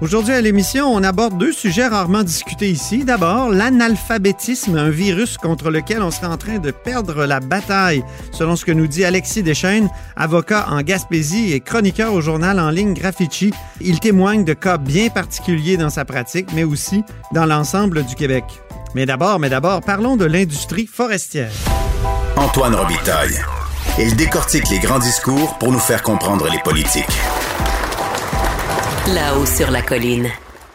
Aujourd'hui à l'émission, on aborde deux sujets rarement discutés ici. D'abord, l'analphabétisme, un virus contre lequel on serait en train de perdre la bataille, selon ce que nous dit Alexis Deschaines, avocat en Gaspésie et chroniqueur au journal en ligne Graffiti. Il témoigne de cas bien particuliers dans sa pratique, mais aussi dans l'ensemble du Québec. Mais d'abord, mais d'abord, parlons de l'industrie forestière. Antoine Robitaille. Il décortique les grands discours pour nous faire comprendre les politiques. Là-haut sur la colline.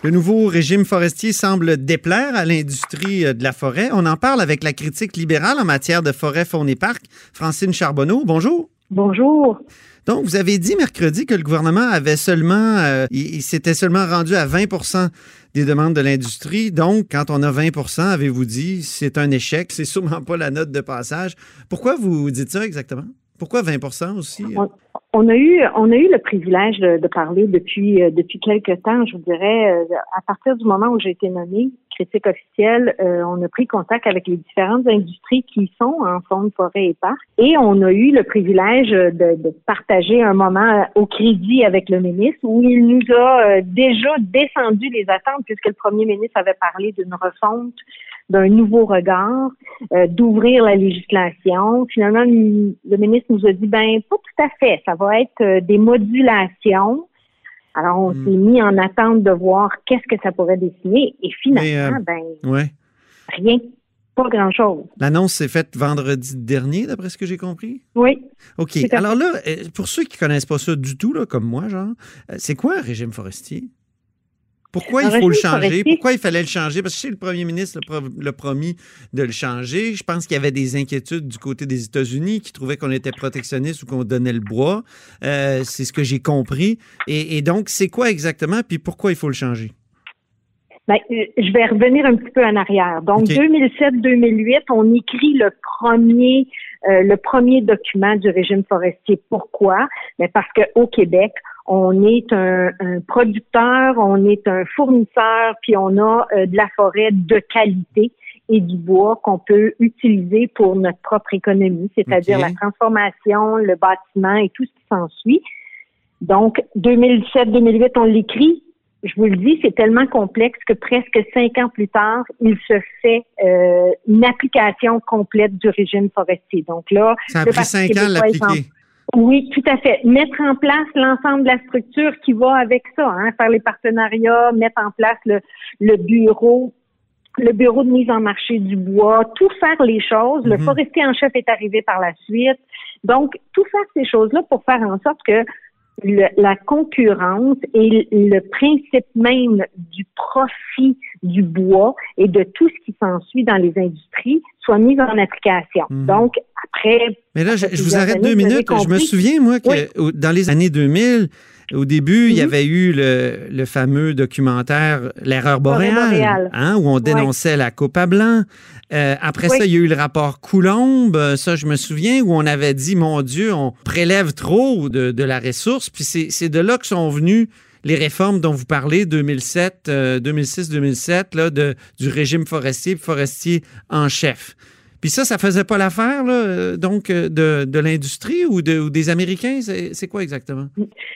Le nouveau régime forestier semble déplaire à l'industrie euh, de la forêt. On en parle avec la critique libérale en matière de forêt, faune et parc, Francine Charbonneau. Bonjour. Bonjour. Donc, vous avez dit mercredi que le gouvernement avait seulement, euh, il, il s'était seulement rendu à 20% des demandes de l'industrie. Donc, quand on a 20% avez-vous dit, c'est un échec, c'est sûrement pas la note de passage. Pourquoi vous dites ça exactement? Pourquoi 20% aussi? On, a eu le privilège de, de parler depuis euh, depuis quelques temps, je vous dirais, euh, à partir du moment où j'ai été nommée critique officielle, euh, on a pris contact avec les différentes industries qui sont en faune, forêt et parc, et on a eu le privilège de, de partager un moment au crédit avec le ministre où il nous a déjà descendu les attentes puisque le premier ministre avait parlé d'une refonte d'un nouveau regard, euh, d'ouvrir la législation. Finalement, le ministre nous a dit, ben pas tout à fait, ça va être euh, des modulations. Alors, on Hmm. s'est mis en attente de voir qu'est-ce que ça pourrait dessiner. Et finalement, Mais, euh, ben, Ouais. rien, pas grand-chose. L'annonce s'est faite vendredi dernier, d'après ce que j'ai compris? Oui. OK. Alors là, pour ceux qui connaissent pas ça du tout, là, comme moi, genre, c'est quoi un régime forestier? Pourquoi il faut le changer? Pourquoi il fallait le changer? Parce que je sais, le premier ministre l'a pro- l'a promis de le changer. Je pense qu'il y avait des inquiétudes du côté des États-Unis qui trouvaient qu'on était protectionniste ou qu'on donnait le bois. Euh, c'est ce que j'ai compris. Et, et donc, c'est quoi exactement? Puis pourquoi il faut le changer? Ben, euh, je vais revenir un petit peu en arrière. Donc, OK. 2007-2008, on écrit le premier, euh, le premier document du régime forestier. Pourquoi? Ben, parce qu'au Québec, on est un, un producteur, on est un fournisseur, puis on a euh, de la forêt de qualité et du bois qu'on peut utiliser pour notre propre économie, c'est-à-dire la transformation, le bâtiment et tout ce qui s'ensuit. Donc, 2007-2008, on l'écrit. Je vous le dis, c'est tellement complexe que presque cinq ans plus tard, il se fait euh, une application complète du régime forestier. Donc là, Ça a pris cinq ans l'appliquer. Oui, tout à fait. Mettre en place l'ensemble de la structure qui va avec ça, hein, faire les partenariats, mettre en place le, le bureau, le bureau de mise en marché du bois, tout faire les choses. Le Mhm. forestier en chef est arrivé par la suite. Donc, tout faire ces choses-là pour faire en sorte que le- la concurrence et le principe même du profit du bois et de tout ce qui s'ensuit dans les industries soit mis en application. Mhm. Donc, après Mais là, je, vous arrête deux minutes. Je me souviens, moi, que Oui. dans les années 2000, au début, il y Mhm. avait eu le, le fameux documentaire L'erreur boréale, boréale. hein, où on dénonçait la coupe à blanc. Euh, après Oui. ça, il y a eu le rapport Coulombe, euh, ça, je me souviens, où on avait dit, mon Dieu, on prélève trop de, de la ressource. Puis c'est de là que sont venues les réformes dont vous parlez, 2007, euh, 2006-2007, là, de, du régime forestier, forestier en chef. Puis ça, ça faisait pas l'affaire, là, euh, donc, euh, de, de l'industrie ou, de, ou des Américains? C'est c'est quoi exactement?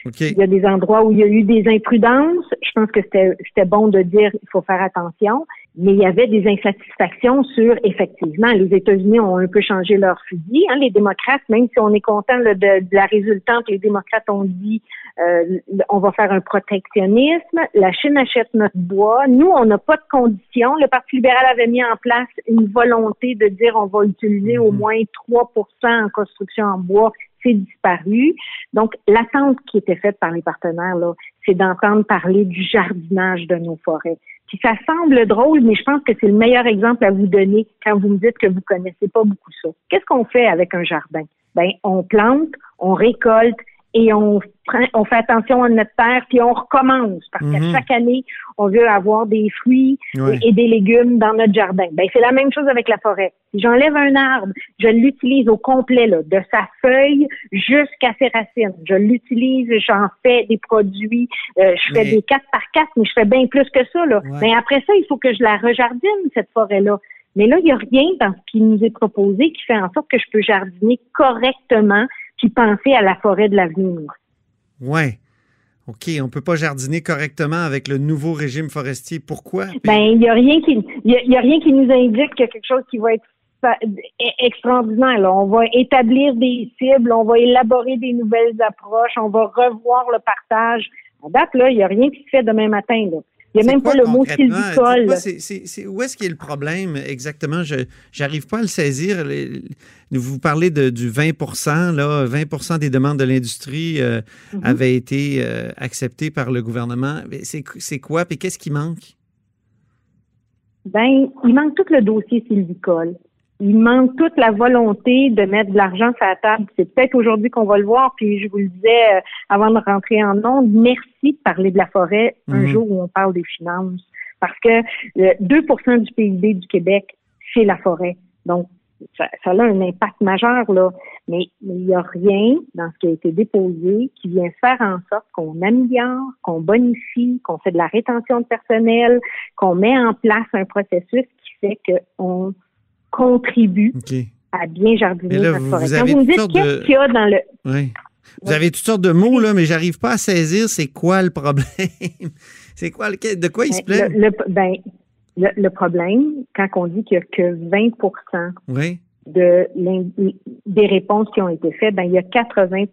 OK. Il y a des endroits où il y a eu des imprudences. Je pense que c'était c'était bon de dire il faut faire attention. Mais il y avait des insatisfactions sur, effectivement, les États-Unis ont un peu changé leur fusil. Hein, les démocrates, même si on est content là, de, de la résultante, les démocrates ont dit euh, on va faire un protectionnisme. La Chine achète notre bois. Nous, on n'a pas de conditions. Le Parti libéral avait mis en place une volonté de dire on va utiliser au moins 3% en construction en bois c'est disparu. Donc, l'attente qui était faite par les partenaires, là, c'est d'entendre parler du jardinage de nos forêts. Puis ça semble drôle, mais je pense que c'est le meilleur exemple à vous donner quand vous me dites que vous connaissez pas beaucoup ça. Qu'est-ce qu'on fait avec un jardin? Ben, on plante, on récolte et on, prend, on fait attention à notre terre, puis on recommence parce qu'à Mhm. chaque année, on veut avoir des fruits et, et des légumes dans notre jardin. Ben, c'est la même chose avec la forêt. Si j'enlève un arbre, je l'utilise au complet, là, de sa feuille jusqu'à ses racines. Je l'utilise, j'en fais des produits, euh, je fais Mais- des 4 par 4, mais je fais bien plus que ça. Là. Ouais. Mais après ça, il faut que je la rejardine, cette forêt-là. Mais là, il n'y a rien dans ce qui nous est proposé qui fait en sorte que je peux jardiner correctement puis penser à la forêt de l'avenir. Ouais. OK, on peut pas jardiner correctement avec le nouveau régime forestier. Pourquoi? Puis- Ben, il n'y a rien qui, il y a, il y a rien qui nous indique qu'il y a quelque chose qui va être e- extraordinaire. là. On va établir des cibles, on va élaborer des nouvelles approches, on va revoir le partage. À date, là, il n'y a rien qui se fait demain matin. Là. Il n'y a même quoi pas le mot sylvicole. Où est-ce qu'il y a le problème exactement? Je n'arrive pas à le saisir. Vous parlez de, du 20% là, 20% des demandes de l'industrie euh, Mhm. avaient été euh, acceptées par le gouvernement. C'est quoi? Puis qu'est-ce qui manque? Ben, il manque tout le dossier sylvicole. Il manque toute la volonté de mettre de l'argent sur la table. C'est peut-être aujourd'hui qu'on va le voir, puis je vous le disais euh, avant de rentrer en ondes, merci de parler de la forêt un Mhm. jour où on parle des finances. Parce que euh, 2% du PIB du Québec, c'est la forêt. Donc, ça, ça a un impact majeur, là. Mais il n'y a rien dans ce qui a été déposé qui vient faire en sorte qu'on améliore, qu'on bonifie, qu'on fait de la rétention de personnel, qu'on met en place un processus qui fait qu'on contribue à bien jardiner là, notre vous- forêt. vous Quand avez vous me toutes dites sortes qu'est-ce de- qu'il y a dans le... Oui. Vous avez toutes sortes de mots, là, mais j'arrive pas à saisir c'est quoi le problème. c'est quoi le, de quoi il se plaît? Le, le- ben, le, le problème, quand on dit qu'il n'y a que 20 Oui. de des réponses qui ont été faites, ben, il y a 80%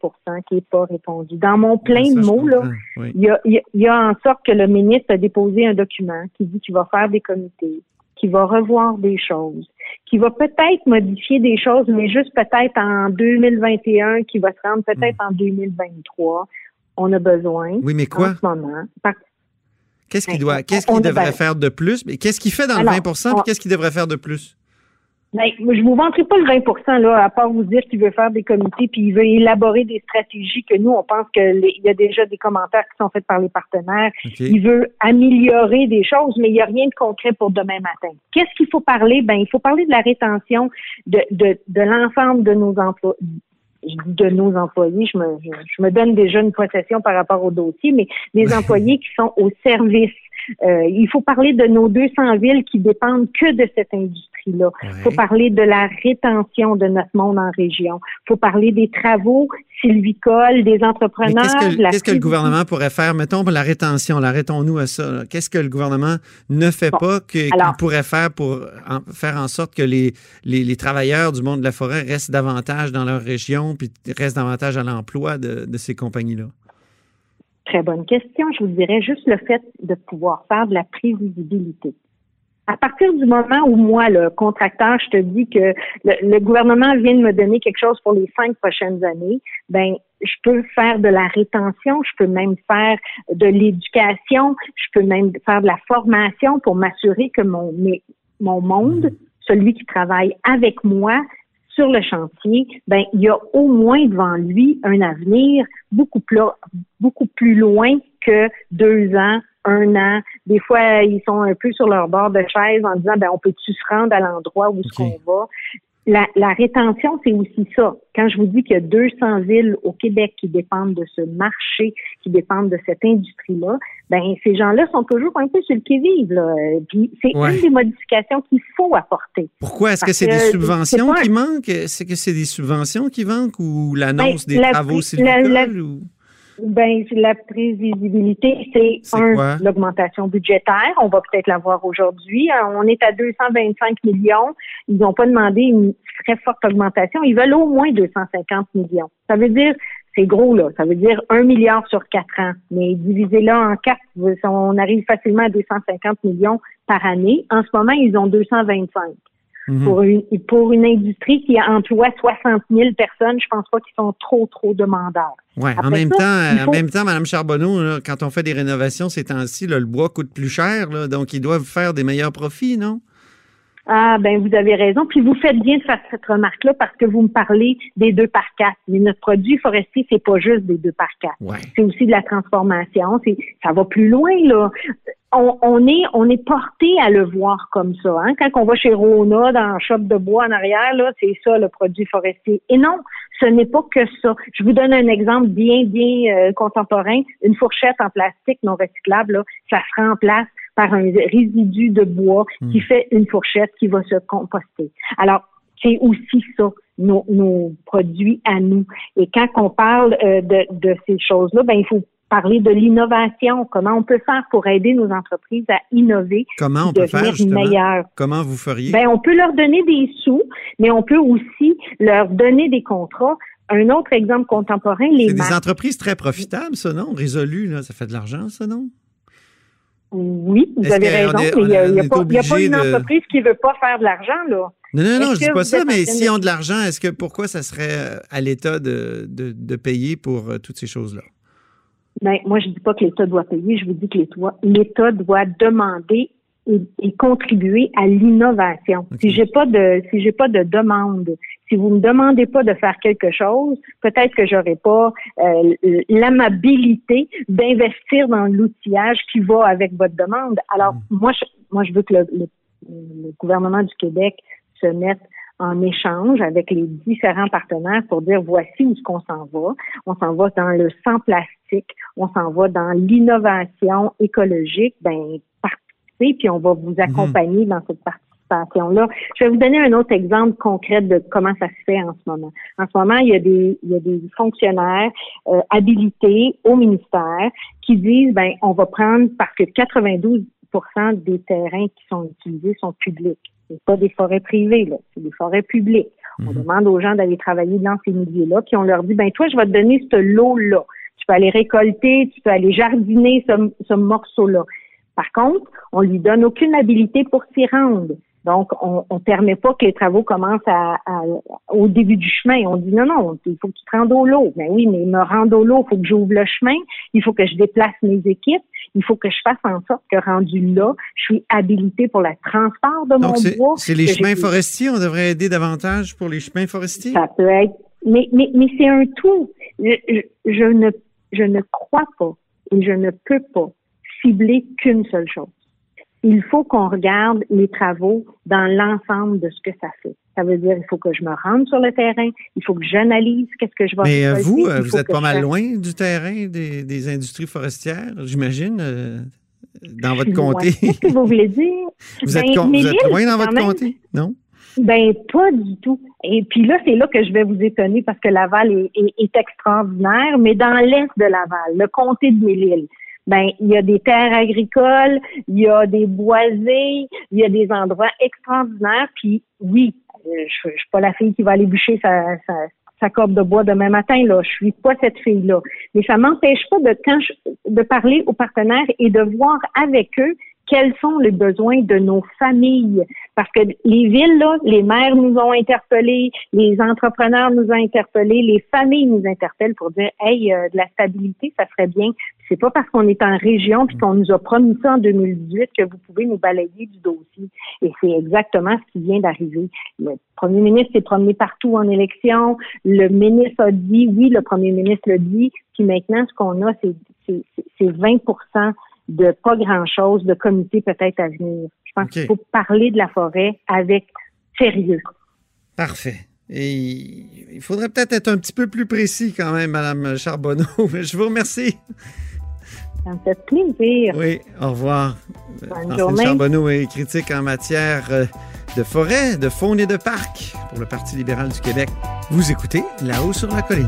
qui n'est pas répondu. Dans mon plein Ça, de mots, là. Oui. il y, a, il y a- il y a en sorte que le ministre a déposé un document qui dit qu'il va faire des comités, qu'il va revoir des choses, qu'il va peut-être modifier des choses, mais juste peut-être en 2021, qui va se rendre peut-être en 2023. On a besoin Hmm. Oui, mais quoi? en ce moment. Qu'est-ce qu'il doit, qu'est-ce qu'il devrait faire de plus? Mais qu'est-ce qu'il fait dans Alors, le 20 puis on- qu'est-ce qu'il devrait faire de plus? Ben, je vous vanterai pas le 20 là, à part vous dire qu'il veut faire des comités puis il veut élaborer des stratégies que nous, on pense que les- il y a déjà des commentaires qui sont faits par les partenaires. Il veut améliorer des choses, mais il n'y a rien de concret pour demain matin. Qu'est-ce qu'il faut parler? Ben, il faut parler de la rétention de, de, de l'ensemble de nos emplois de nos employés, je me, je, je me donne déjà une possession par rapport au dossier, mais les employés qui sont au service. Euh, il faut parler de nos 200 villes qui dépendent que de cette Il faut parler de la rétention de notre monde en région. Il faut parler des travaux sylvicoles, des entrepreneurs. qu'est-ce que, la qu'est-ce que le gouvernement pourrait faire? Mettons pour la rétention, là, arrêtons-nous à ça. Qu'est-ce que le gouvernement ne fait Bon, pas qu'il pourrait faire pour en- faire en sorte que les, les, les travailleurs du monde de la forêt restent davantage dans leur région puis restent davantage à l'emploi de, de ces compagnies-là? Très bonne question. Je vous dirais juste le fait de pouvoir faire de la prévisibilité. À partir du moment où moi, le contracteur, je te dis que le, gouvernement vient de me donner quelque chose pour les cinq prochaines années, ben je peux faire de la rétention, je peux même faire de l'éducation, je peux même faire de la formation pour m'assurer que mon mon monde, celui qui travaille avec moi sur le chantier, ben il y a au moins devant lui un avenir beaucoup plus beaucoup plus loin que deux ans, un an. Des fois, ils sont un peu sur leur bord de chaise en disant ben on peut-tu se rendre à l'endroit où est-ce Ok. qu'on va? La, la rétention, c'est aussi ça. Quand je vous dis qu'il y a 200 villes au Québec qui dépendent de ce marché, qui dépendent de cette industrie-là, ben ces gens-là sont toujours un peu sur le qui-vive. Puis c'est Ouais. une des modifications qu'il faut apporter. Pourquoi? Est-ce que c'est des c'est subventions qui manquent? Est-ce que c'est des subventions qui manquent ou l'annonce Ben, des la- travaux la- la- ou- Ben, la prévisibilité, c'est un, l'augmentation budgétaire. On va peut-être l'avoir aujourd'hui. Euh, On est à 225 millions. Ils n'ont pas demandé une très forte augmentation. Ils veulent au moins 250 millions. Ça veut dire, c'est gros, là. Ça veut dire un milliard sur quatre ans. Mais divisé-là en quatre, on arrive facilement à 250 millions par année. En ce moment, ils ont 225. Mhm. Pour, une, pour une industrie qui emploie 60 000 personnes, je pense pas qu'ils sont trop, trop demandeurs. Ouais, en même ça, temps, en même temps, Mme Charbonneau, là, quand on fait des rénovations ces temps-ci, le bois coûte plus cher, là, donc ils doivent faire des meilleurs profits, non? Ah, ben vous avez raison. Puis vous faites bien de faire cette remarque-là parce que vous me parlez des deux par quatre. Mais notre produit forestier, c'est pas juste des deux par quatre. Ouais. C'est aussi de la transformation. C'est, ça va plus loin là. On, on est, on est porté à le voir comme ça. Hein? Quand on va chez Rona dans le shop de bois en arrière, là, c'est ça le produit forestier. Et non, ce n'est pas que ça. Je vous donne un exemple bien, bien euh, contemporain. Une fourchette en plastique non recyclable, là, ça se remplace par un résidu de bois qui fait une fourchette qui va se composter. Alors, c'est aussi ça, nos, nos produits à nous. Et quand on parle euh, de, de ces choses-là, ben il faut parler de l'innovation. Comment on peut faire pour aider nos entreprises à innover, Comment on peut faire, meilleures. Comment vous feriez? Ben, on peut leur donner des sous, mais on peut aussi leur donner des contrats. Un autre exemple contemporain, les c'est des entreprises très profitables, ça, non? Résolu, là, ça fait de l'argent, ça, non? Oui, vous avez raison, est- mais il n'y a, pas, a une de- entreprise qui veut pas faire de l'argent, là. Non, non, non, je dis que pas ça, mais s'ils ont de l'argent, est-ce que pourquoi ça serait à l'État de, de, de payer pour euh, toutes ces choses-là? Ben, moi, je dis pas que l'État doit payer, je vous dis que l'État, doit demander et, et contribuer à l'innovation. Si j'ai pas de, si j'ai pas de demande, si vous me demandez pas de faire quelque chose, peut-être que j'aurai pas euh, l'amabilité d'investir dans l'outillage qui va avec votre demande. Alors, moi, je, moi, je veux que le, le- le gouvernement du Québec se mette en échange avec les différents partenaires pour dire voici où est-ce qu'on s'en va. On s'en va dans le sans plastique, on s'en va dans l'innovation écologique. Ben, participez, puis on va vous accompagner dans cette participation-là. Je vais vous donner un autre exemple concret de comment ça se fait en ce moment. En ce moment, il y a des, il y a des fonctionnaires euh, habilités au ministère qui disent, ben, on va prendre parce que 92 des terrains qui sont utilisés sont publics. C'est pas des forêts privées, là. C'est des forêts publiques. On demande aux gens d'aller travailler dans ces milieux-là, puis on leur dit, ben, toi, je vais te donner ce lot-là. Tu peux aller récolter, tu peux aller jardiner ce, ce morceau-là. Par contre, on lui donne aucune habilité pour s'y rendre. Donc, on ne permet pas que les travaux commencent à, à- au début du chemin. On dit non, non, il faut que tu te rendes au lot. Mais oui, mais me rendre au lot, il faut que j'ouvre le chemin, il faut que je déplace mes équipes, il faut que je fasse en sorte que rendu là, je suis habilité pour le transport de Donc, mon bois. c'est les chemins forestiers. On devrait aider davantage pour les chemins forestiers? Ça peut être, mais, mais, mais c'est un tout. Je, je- je ne, je ne crois pas et je ne peux pas cibler qu'une seule chose. Il faut qu'on regarde les travaux dans l'ensemble de ce que ça fait. Ça veut dire, il faut que je me rende sur le terrain, il faut que j'analyse qu'est-ce que je vais Mais euh, récolter, vous, euh, vous êtes pas mal loin du terrain des, des industries forestières, j'imagine, euh, dans votre loin. comté? Qu'est-ce que vous voulez dire? Vous êtes, Ben, vous êtes loin dans votre même- comté, non? Ben pas du tout. Et puis là, c'est là que je vais vous étonner parce que Laval est, est- est extraordinaire, mais dans l'est de Laval, le comté de Mille-Îles, ben il y a des terres agricoles, il y a des boisés, il y a des endroits extraordinaires. Puis oui, euh, je, je suis pas la fille qui va aller bûcher sa, sa, sa corde de bois demain matin là. Je suis pas cette fille là. Mais ça m'empêche pas de quand je- de parler aux partenaires et de voir avec eux quels sont les besoins de nos familles? Parce que les villes, là, les maires nous ont interpellés, les entrepreneurs nous ont interpellés, les familles nous interpellent pour dire, hey, euh, de la stabilité, ça serait bien. C'est pas parce qu'on est en région puis qu'on nous a promis ça en 2018 que vous pouvez nous balayer du dossier. Et c'est exactement ce qui vient d'arriver. Le premier ministre s'est promené partout en élection. Le ministre a dit, oui, le premier ministre le dit. Puis maintenant, ce qu'on a, c'est, c'est, c'est 20 de pas grand-chose, de comité peut-être à venir. Je pense qu'il faut parler de la forêt avec sérieux. Parfait. Et il faudrait peut-être être un petit peu plus précis quand même, Madame Charbonneau. Je vous remercie. Ça me fait plaisir. Oui, au revoir. Bonne journée. Charbonneau est critique en matière euh, de forêt, de faune et de parc pour le Parti libéral du Québec. Vous écoutez là-haut sur la colline.